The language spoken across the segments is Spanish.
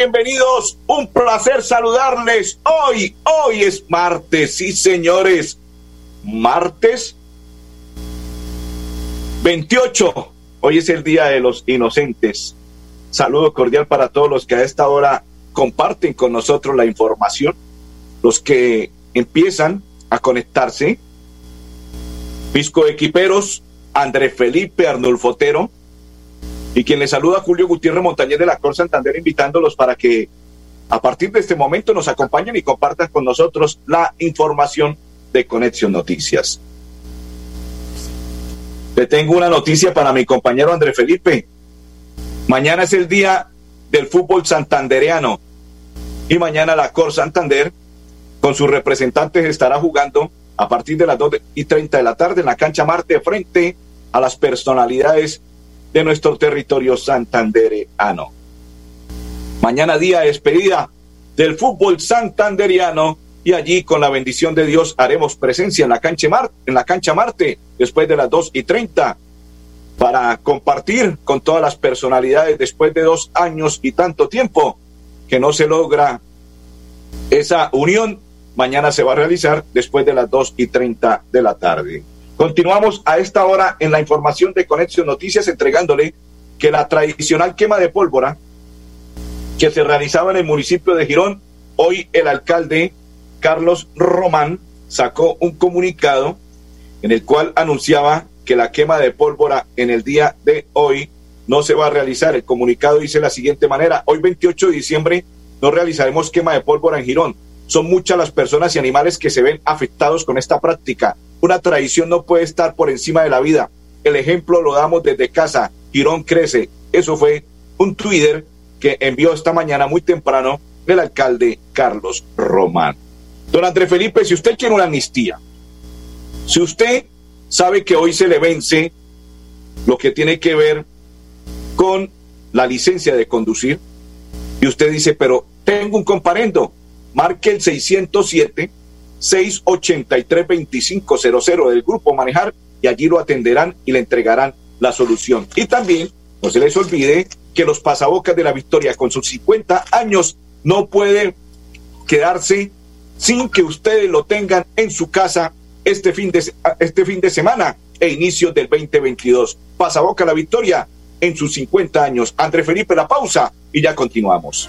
Bienvenidos. Un placer saludarles. Hoy, hoy es martes, sí, señores. Martes 28. Hoy es el Día de los Inocentes. Saludo cordial para todos los que a esta hora comparten con nosotros la información, los que empiezan a conectarse. Pisco Equiperos, André Felipe Arnulfotero y quien les saluda Julio Gutiérrez Montañez de la Cor Santander, invitándolos para que a partir de este momento nos acompañen y compartan con nosotros la información de Conexión Noticias. Le tengo una noticia para mi compañero André Felipe. Mañana es el día del fútbol santandereano y mañana la Cor Santander con sus representantes estará jugando a partir de las 2 y 30 de la tarde en la cancha Marte frente a las personalidades de nuestro territorio santandereano. Mañana día de despedida del fútbol santanderiano y allí con la bendición de Dios haremos presencia en la cancha, Marte, en la cancha Marte después de las 2 y 30 para compartir con todas las personalidades después de dos años y tanto tiempo que no se logra esa unión. Mañana se va a realizar después de las 2 y 30 de la tarde. Continuamos a esta hora en la información de Conexión Noticias entregándole que la tradicional quema de pólvora que se realizaba en el municipio de Girón, hoy el alcalde Carlos Román sacó un comunicado en el cual anunciaba que la quema de pólvora en el día de hoy no se va a realizar. El comunicado dice la siguiente manera, hoy 28 de diciembre no realizaremos quema de pólvora en Girón. Son muchas las personas y animales que se ven afectados con esta práctica. Una tradición no puede estar por encima de la vida. El ejemplo lo damos desde casa. Girón crece. Eso fue un Twitter que envió esta mañana muy temprano el alcalde Carlos Román. Don André Felipe, si usted quiere una amnistía, si usted sabe que hoy se le vence lo que tiene que ver con la licencia de conducir, y usted dice, pero tengo un comparendo, marque el 607 683 2500 del grupo Manejar y allí lo atenderán y le entregarán la solución. Y también, no se les olvide que los pasabocas de la victoria con sus 50 años no puede quedarse sin que ustedes lo tengan en su casa este fin de, este fin de semana e inicio del 2022. Pasaboca la victoria en sus 50 años. André Felipe, la pausa y ya continuamos.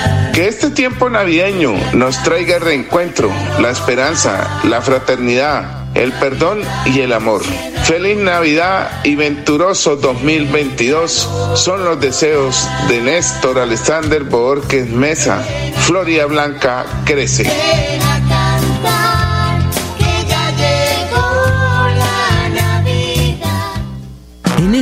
Que este tiempo navideño nos traiga el reencuentro, la esperanza, la fraternidad, el perdón y el amor. Feliz Navidad y venturoso 2022 son los deseos de Néstor Alexander Borges Mesa. Floria Blanca crece.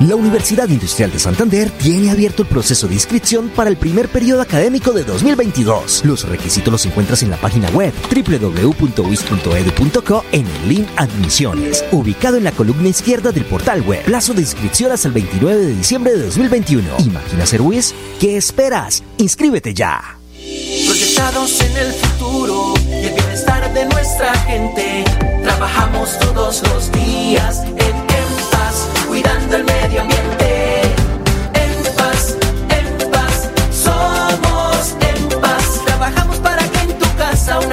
La Universidad Industrial de Santander tiene abierto el proceso de inscripción para el primer periodo académico de 2022. Los requisitos los encuentras en la página web www.uis.edu.co en el link Admisiones, ubicado en la columna izquierda del portal web. Plazo de inscripción hasta el 29 de diciembre de 2021. Imagina ser UIS. ¿Qué esperas? Inscríbete ya. Proyectados en el futuro y el bienestar de nuestra gente. Trabajamos todos los días cuidando el medio ambiente. En paz, en paz, somos en paz. Trabajamos para que en tu casa un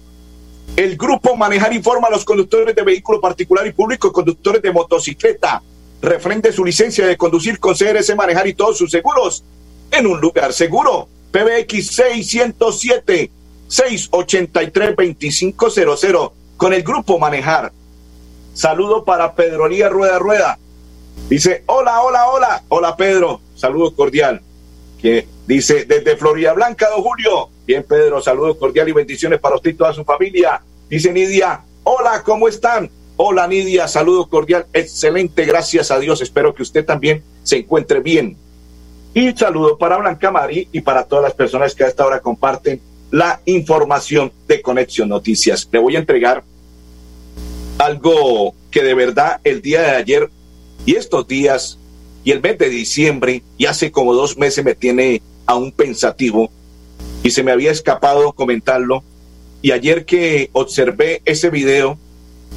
El grupo Manejar informa a los conductores de vehículo particular y público conductores de motocicleta. Refrende su licencia de conducir con CRS Manejar y todos sus seguros en un lugar seguro. PBX 607 683 2500 con el grupo Manejar. Saludo para Pedro Elías Rueda Rueda. Dice, hola, hola, hola. Hola Pedro, saludo cordial. Que dice, desde Florida Blanca, don Julio. Bien, Pedro, saludos cordial y bendiciones para usted y toda su familia. Dice Nidia, hola, ¿cómo están? Hola Nidia, saludo cordial, excelente, gracias a Dios. Espero que usted también se encuentre bien. Y saludo para Blanca Mari y para todas las personas que a esta hora comparten la información de Conexión Noticias. Le voy a entregar algo que de verdad el día de ayer y estos días y el mes de diciembre y hace como dos meses me tiene aún pensativo y se me había escapado comentarlo. Y ayer que observé ese video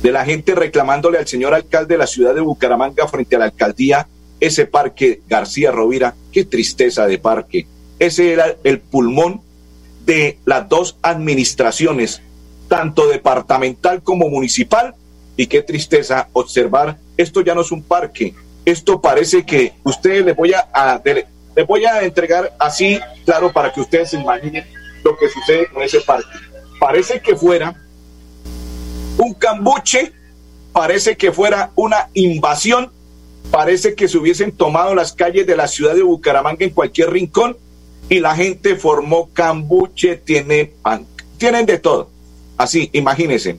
de la gente reclamándole al señor alcalde de la ciudad de Bucaramanga frente a la alcaldía ese parque García Rovira, qué tristeza de parque. Ese era el pulmón de las dos administraciones, tanto departamental como municipal, y qué tristeza observar, esto ya no es un parque, esto parece que ustedes les voy a, a- les voy a entregar así, claro, para que ustedes se imaginen lo que sucede con ese parque. Parece que fuera un cambuche, parece que fuera una invasión, parece que se hubiesen tomado las calles de la ciudad de Bucaramanga en cualquier rincón y la gente formó cambuche, tiene pan, tienen de todo. Así, imagínense,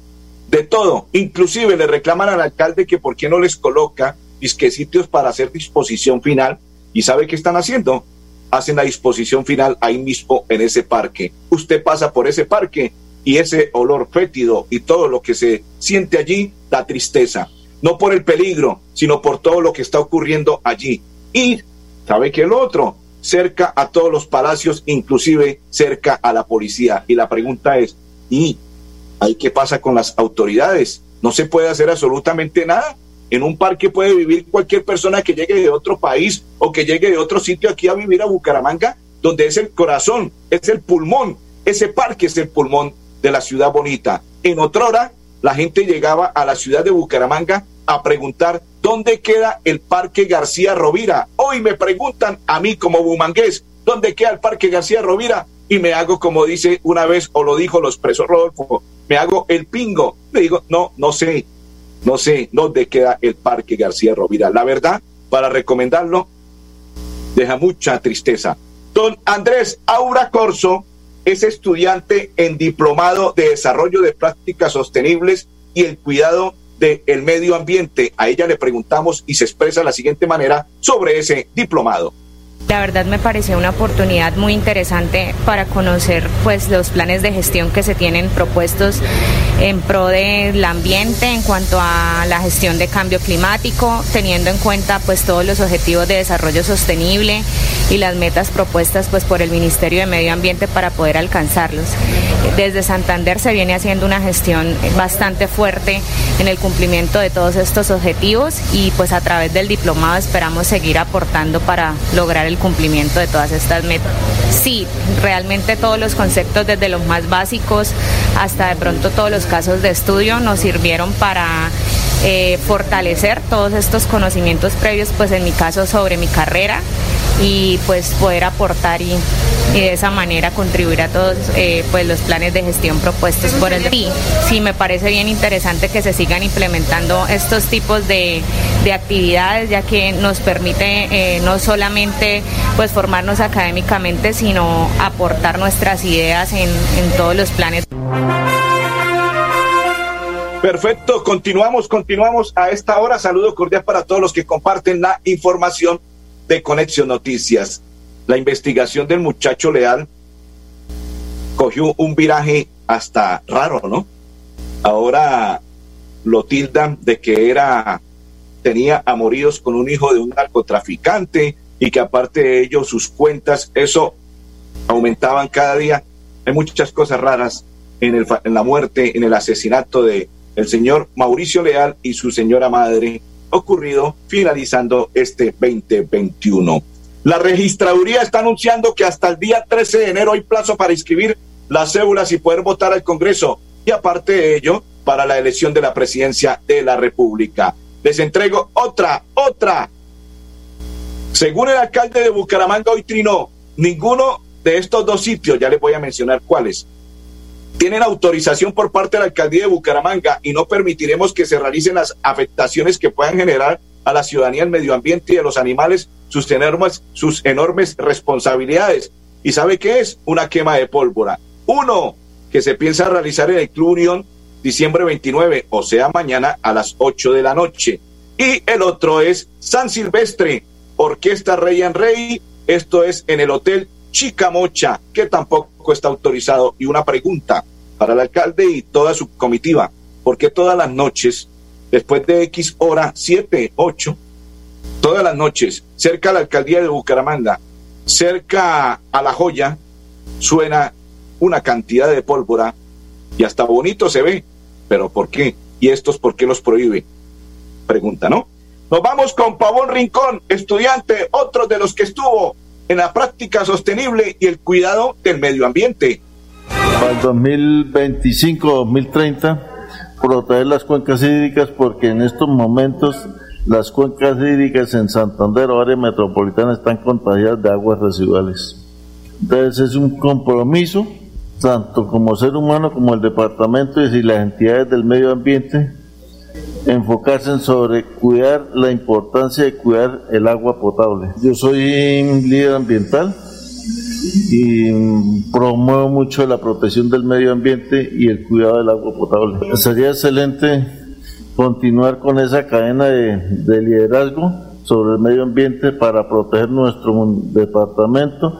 de todo. Inclusive le reclaman al alcalde que por qué no les coloca disque sitios para hacer disposición final. ¿Y sabe qué están haciendo? Hacen la disposición final ahí mismo en ese parque. Usted pasa por ese parque y ese olor fétido y todo lo que se siente allí da tristeza. No por el peligro, sino por todo lo que está ocurriendo allí. Y ¿Sabe qué es lo otro? Cerca a todos los palacios, inclusive cerca a la policía. Y la pregunta es, ¿y ahí qué pasa con las autoridades? No se puede hacer absolutamente nada. En un parque puede vivir cualquier persona que llegue de otro país o que llegue de otro sitio aquí a vivir a Bucaramanga, donde es el corazón, es el pulmón. Ese parque es el pulmón de la ciudad bonita. En otra hora, la gente llegaba a la ciudad de Bucaramanga a preguntar dónde queda el Parque García Rovira. Hoy me preguntan a mí como bumangués, ¿dónde queda el Parque García Rovira? Y me hago como dice una vez, o lo dijo los presos Rodolfo, me hago el pingo. Le digo, no, no sé, no sé dónde queda el Parque García Rovira. La verdad, para recomendarlo, deja mucha tristeza. Don Andrés Aura Corso es estudiante en Diplomado de Desarrollo de Prácticas Sostenibles y el Cuidado del Medio Ambiente. A ella le preguntamos y se expresa de la siguiente manera sobre ese diplomado. La verdad me pareció una oportunidad muy interesante para conocer pues los planes de gestión que se tienen propuestos en pro del ambiente en cuanto a la gestión de cambio climático, teniendo en cuenta pues todos los objetivos de desarrollo sostenible y las metas propuestas pues por el Ministerio de Medio Ambiente para poder alcanzarlos. Desde Santander se viene haciendo una gestión bastante fuerte en el cumplimiento de todos estos objetivos y pues a través del diplomado esperamos seguir aportando para lograr el cumplimiento de todas estas metas. Sí, realmente todos los conceptos desde los más básicos hasta de pronto todos los casos de estudio nos sirvieron para eh, fortalecer todos estos conocimientos previos, pues en mi caso sobre mi carrera y pues poder aportar y, de esa manera contribuir a todos eh, pues los planes de gestión propuestos por el sí, sí me parece bien interesante que se sigan implementando estos tipos de, de actividades ya que nos permite eh, no solamente pues formarnos académicamente sino aportar nuestras ideas en, en todos los planes. Perfecto, continuamos, continuamos a esta hora. Saludo cordial para todos los que comparten la información de Conexión Noticias. La investigación del muchacho Leal cogió un viraje hasta raro, ¿no? Ahora lo tildan de que era tenía amoríos con un hijo de un narcotraficante y que aparte de ello sus cuentas, eso aumentaban cada día. Hay muchas cosas raras en, el, en la muerte, en el asesinato de el señor Mauricio Leal y su señora madre ocurrido finalizando este 2021. La registraduría está anunciando que hasta el día 13 de enero hay plazo para inscribir las cédulas y poder votar al Congreso y aparte de ello para la elección de la presidencia de la República. Les entrego otra, otra. Según el alcalde de Bucaramanga hoy trinó, ninguno de estos dos sitios, ya les voy a mencionar cuáles, tienen autorización por parte de la alcaldía de Bucaramanga y no permitiremos que se realicen las afectaciones que puedan generar a la ciudadanía, el medio ambiente y a los animales sus enormes, sus enormes responsabilidades. ¿Y sabe qué es? Una quema de pólvora. Uno, que se piensa realizar en el Club Unión diciembre 29, o sea, mañana a las 8 de la noche. Y el otro es San Silvestre, Orquesta Rey en Rey. Esto es en el Hotel Chicamocha, que tampoco está autorizado. Y una pregunta para el alcalde y toda su comitiva, ¿por qué todas las noches, después de X hora, 7, 8, todas las noches, cerca a la alcaldía de Bucaramanga, cerca a La Joya, suena una cantidad de pólvora y hasta bonito se ve, pero ¿por qué? ¿Y estos por qué los prohíbe? Pregunta, ¿no? Nos vamos con Pavón Rincón, estudiante, otro de los que estuvo en la práctica sostenible y el cuidado del medio ambiente. Para el 2025-2030, proteger las cuencas hídricas porque en estos momentos las cuencas hídricas en Santander o área metropolitana están contagiadas de aguas residuales. Entonces es un compromiso, tanto como ser humano como el departamento y las entidades del medio ambiente, enfocarse en sobre cuidar la importancia de cuidar el agua potable. Yo soy líder ambiental y promuevo mucho la protección del medio ambiente y el cuidado del agua potable. Sería excelente continuar con esa cadena de, de liderazgo sobre el medio ambiente para proteger nuestro departamento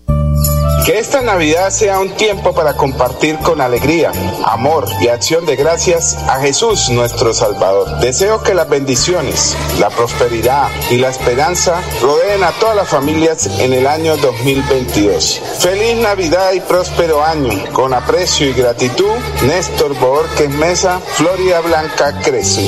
Que esta Navidad sea un tiempo para compartir con alegría, amor y acción de gracias a Jesús nuestro Salvador. Deseo que las bendiciones, la prosperidad y la esperanza rodeen a todas las familias en el año 2022. Feliz Navidad y próspero año. Con aprecio y gratitud, Néstor Borges Mesa, Florida Blanca Crece.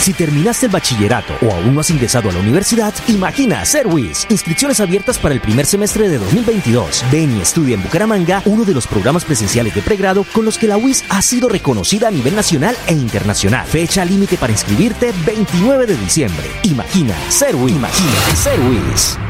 Si terminaste el bachillerato o aún no has ingresado a la universidad, imagina Serwis. Inscripciones abiertas para el primer semestre de 2022. Ven y estudia en Bucaramanga uno de los programas presenciales de pregrado con los que la UIS ha sido reconocida a nivel nacional e internacional. Fecha límite para inscribirte 29 de diciembre. Imagina Serwis. Imagina Serwis.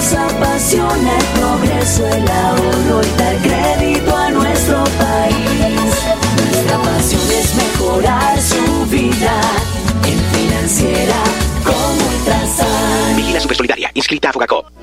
Nos apasiona el progreso, el ahorro y dar crédito a nuestro país. Nuestra pasión es mejorar su vida en financiera como Ultrasan. Vigila Supersolidaria, inscrita a Fogacop.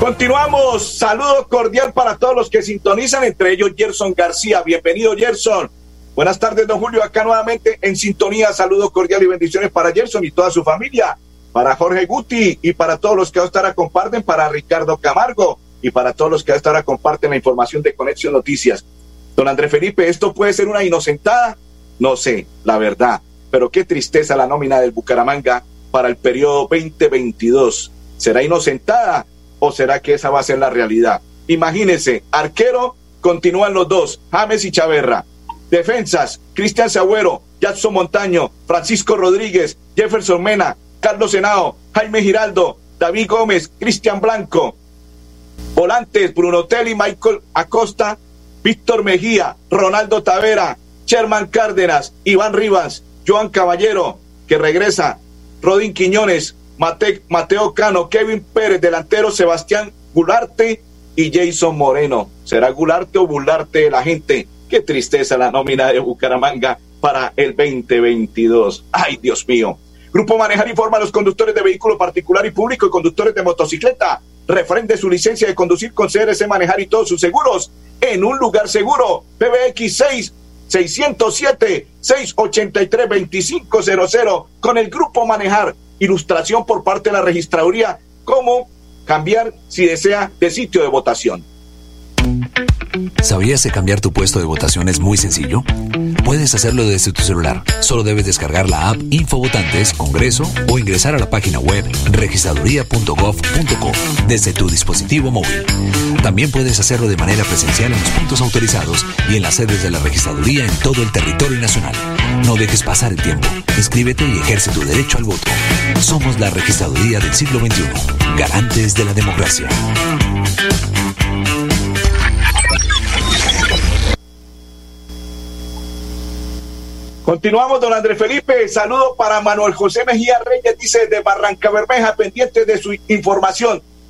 Continuamos. Saludo cordial para todos los que sintonizan, entre ellos Gerson García. Bienvenido, Gerson. Buenas tardes, don Julio. Acá nuevamente en sintonía. Saludo cordial y bendiciones para Gerson y toda su familia. Para Jorge Guti y para todos los que hasta ahora comparten. Para Ricardo Camargo y para todos los que hasta ahora comparten la información de Conexión Noticias. Don André Felipe, ¿esto puede ser una inocentada? No sé, la verdad. Pero qué tristeza la nómina del Bucaramanga para el periodo 2022. ¿Será inocentada? O será que esa va a ser la realidad? Imagínense, arquero, continúan los dos, James y Chaverra. Defensas, Cristian Sagüero, Jackson Montaño, Francisco Rodríguez, Jefferson Mena, Carlos Senao, Jaime Giraldo, David Gómez, Cristian Blanco. Volantes, Bruno Telli, Michael Acosta, Víctor Mejía, Ronaldo Tavera, Sherman Cárdenas, Iván Rivas, Joan Caballero, que regresa, Rodin Quiñones, Mateo Cano, Kevin Pérez, delantero Sebastián Gularte y Jason Moreno. ¿Será Gularte o Gularte la gente? Qué tristeza la nómina de Bucaramanga para el 2022. Ay, Dios mío. Grupo Manejar informa a los conductores de vehículo particular y público y conductores de motocicleta. Referente su licencia de conducir con CRC Manejar y todos sus seguros en un lugar seguro. PBX 6 607 683 2500 con el Grupo Manejar. Ilustración por parte de la registraduría. Cómo cambiar si desea de sitio de votación. ¿Sabías que cambiar tu puesto de votación es muy sencillo? Puedes hacerlo desde tu celular. Solo debes descargar la app Infovotantes Congreso o ingresar a la página web registraduría.gov.co desde tu dispositivo móvil. También puedes hacerlo de manera presencial en los puntos autorizados y en las sedes de la registraduría en todo el territorio nacional. No dejes pasar el tiempo. Inscríbete y ejerce tu derecho al voto. Somos la registraduría del siglo XXI, garantes de la democracia. Continuamos, don Andrés Felipe. Saludo para Manuel José Mejía Reyes, dice de Barranca Bermeja, pendiente de su información.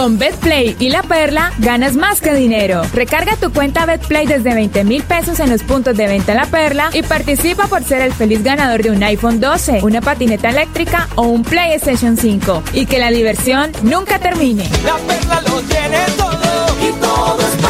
Con BetPlay y La Perla ganas más que dinero. Recarga tu cuenta BetPlay desde 20 mil pesos en los puntos de venta La Perla y participa por ser el feliz ganador de un iPhone 12, una patineta eléctrica o un PlayStation 5. Y que la diversión nunca termine. La Perla lo tiene todo y todo es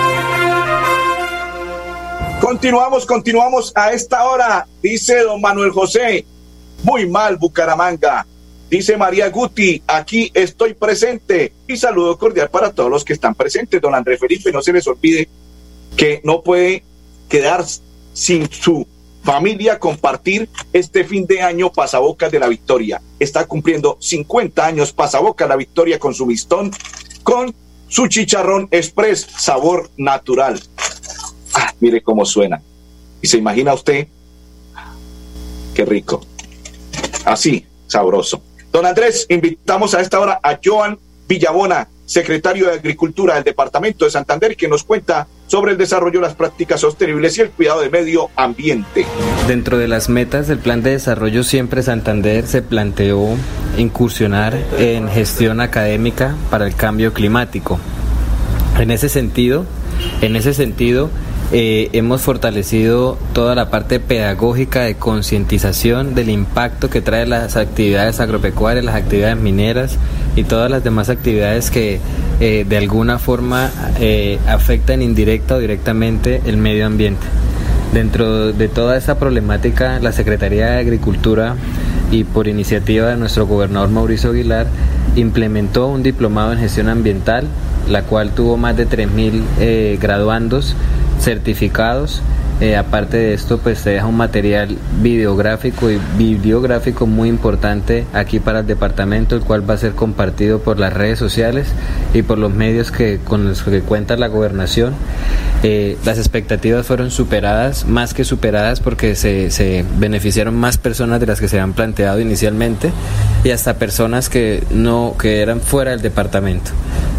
Continuamos, continuamos a esta hora, dice don Manuel José. Muy mal, Bucaramanga. Dice María Guti, aquí estoy presente. Y saludo cordial para todos los que están presentes. Don Andrés Felipe, no se les olvide que no puede quedar sin su familia compartir este fin de año Pasabocas de la Victoria. Está cumpliendo 50 años Pasabocas la Victoria con su mistón, con su chicharrón express, sabor natural. Mire cómo suena. Y se imagina usted, qué rico. Así, sabroso. Don Andrés, invitamos a esta hora a Joan Villabona, secretario de Agricultura del Departamento de Santander, que nos cuenta sobre el desarrollo de las prácticas sostenibles y el cuidado del medio ambiente. Dentro de las metas del Plan de Desarrollo Siempre Santander se planteó incursionar en gestión académica para el cambio climático. En ese sentido, en ese sentido, eh, hemos fortalecido toda la parte pedagógica de concientización del impacto que trae las actividades agropecuarias, las actividades mineras y todas las demás actividades que eh, de alguna forma eh, afectan indirecta o directamente el medio ambiente. Dentro de toda esta problemática, la Secretaría de Agricultura y por iniciativa de nuestro gobernador Mauricio Aguilar implementó un diplomado en gestión ambiental, la cual tuvo más de 3.000 eh, graduandos certificados. Eh, aparte de esto, pues se deja un material videográfico y bibliográfico muy importante aquí para el departamento, el cual va a ser compartido por las redes sociales y por los medios que con los que cuenta la gobernación. Eh, las expectativas fueron superadas, más que superadas, porque se, se beneficiaron más personas de las que se habían planteado inicialmente y hasta personas que no que eran fuera del departamento.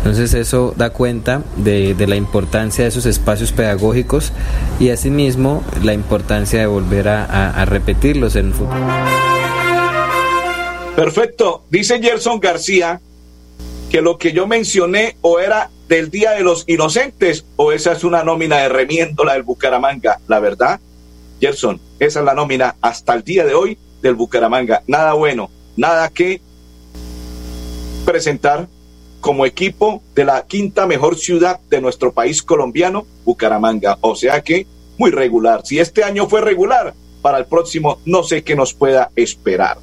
Entonces eso da cuenta de, de la importancia de esos espacios pedagógicos y asimismo la importancia de volver a, repetirlos en el futuro. Perfecto. Dice Gerson García que lo que yo mencioné o era del Día de los Inocentes o esa es una nómina de remiéndola del Bucaramanga. La verdad, Gerson, esa es la nómina hasta el día de hoy del Bucaramanga. Nada bueno, nada que presentar como equipo de la quinta mejor ciudad de nuestro país colombiano, Bucaramanga. O sea que muy regular. Si este año fue regular, para el próximo no sé qué nos pueda esperar.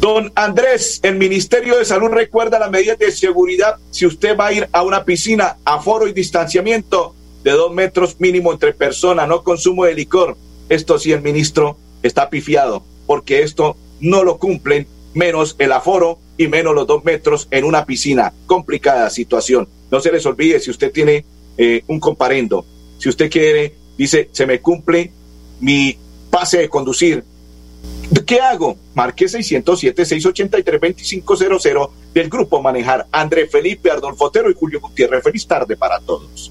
Don Andrés, el Ministerio de Salud recuerda las medidas de seguridad si usted va a ir a una piscina, aforo y distanciamiento de dos metros mínimo entre personas, no consumo de licor. Esto sí, el ministro está pifiado, porque esto no lo cumplen, menos el aforo y menos los dos metros en una piscina. Complicada situación. No se les olvide si usted tiene eh, un comparendo, si usted quiere, dice, se me cumple mi pase de conducir, ¿Qué hago? Marque 607-683-2500 del grupo Manejar. André Felipe, Ardolfo Otero y Julio Gutiérrez. Feliz tarde para todos.